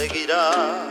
seguirá.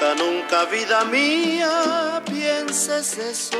Nunca, vida mía, pienses eso.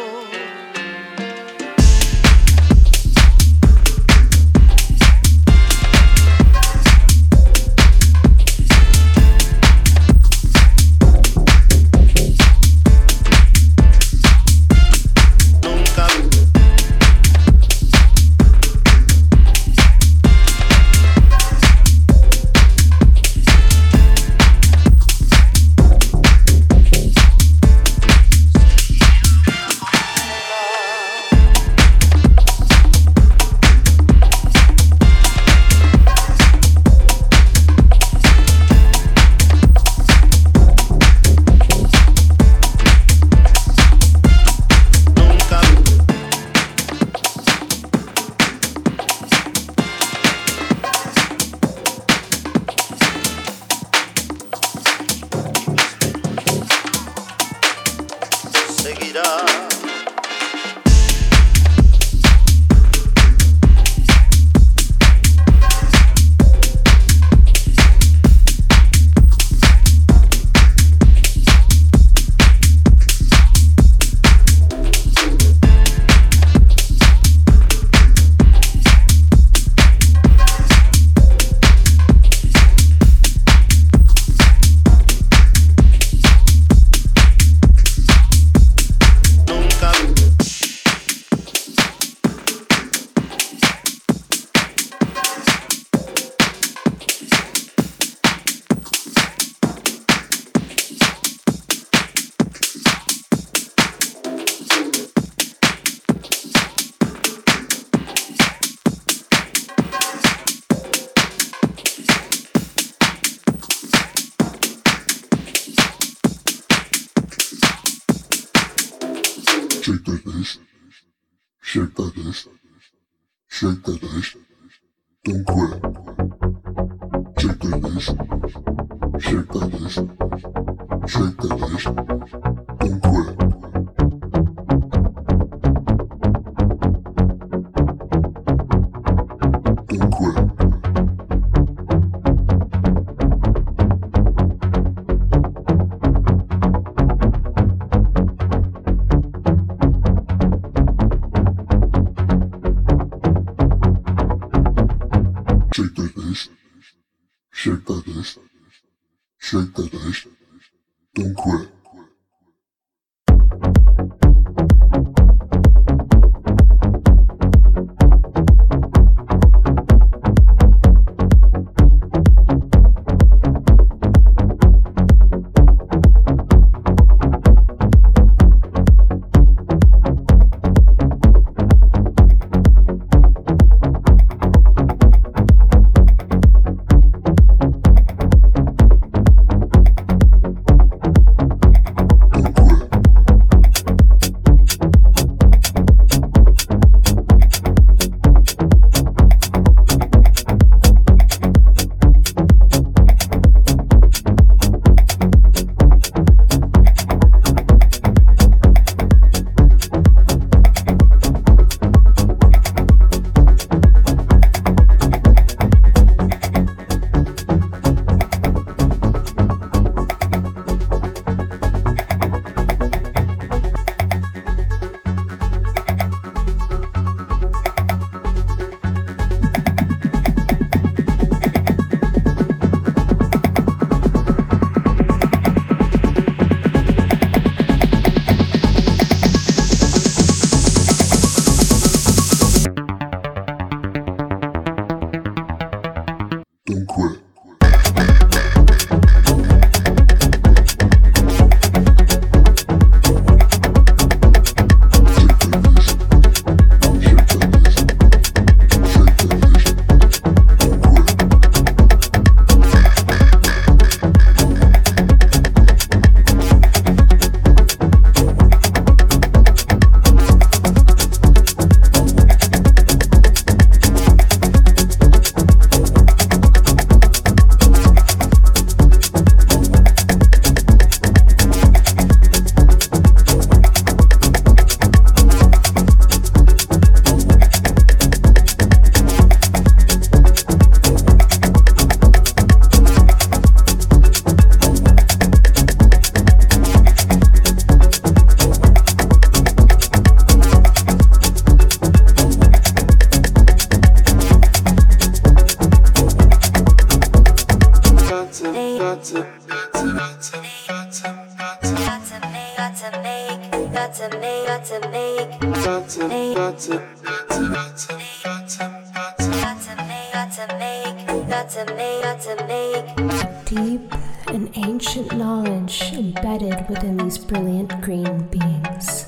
to make, got to make, got to make. Deep and ancient knowledge embedded within these brilliant green beings.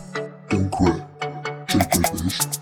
Don't quit. Take this.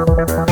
Müzik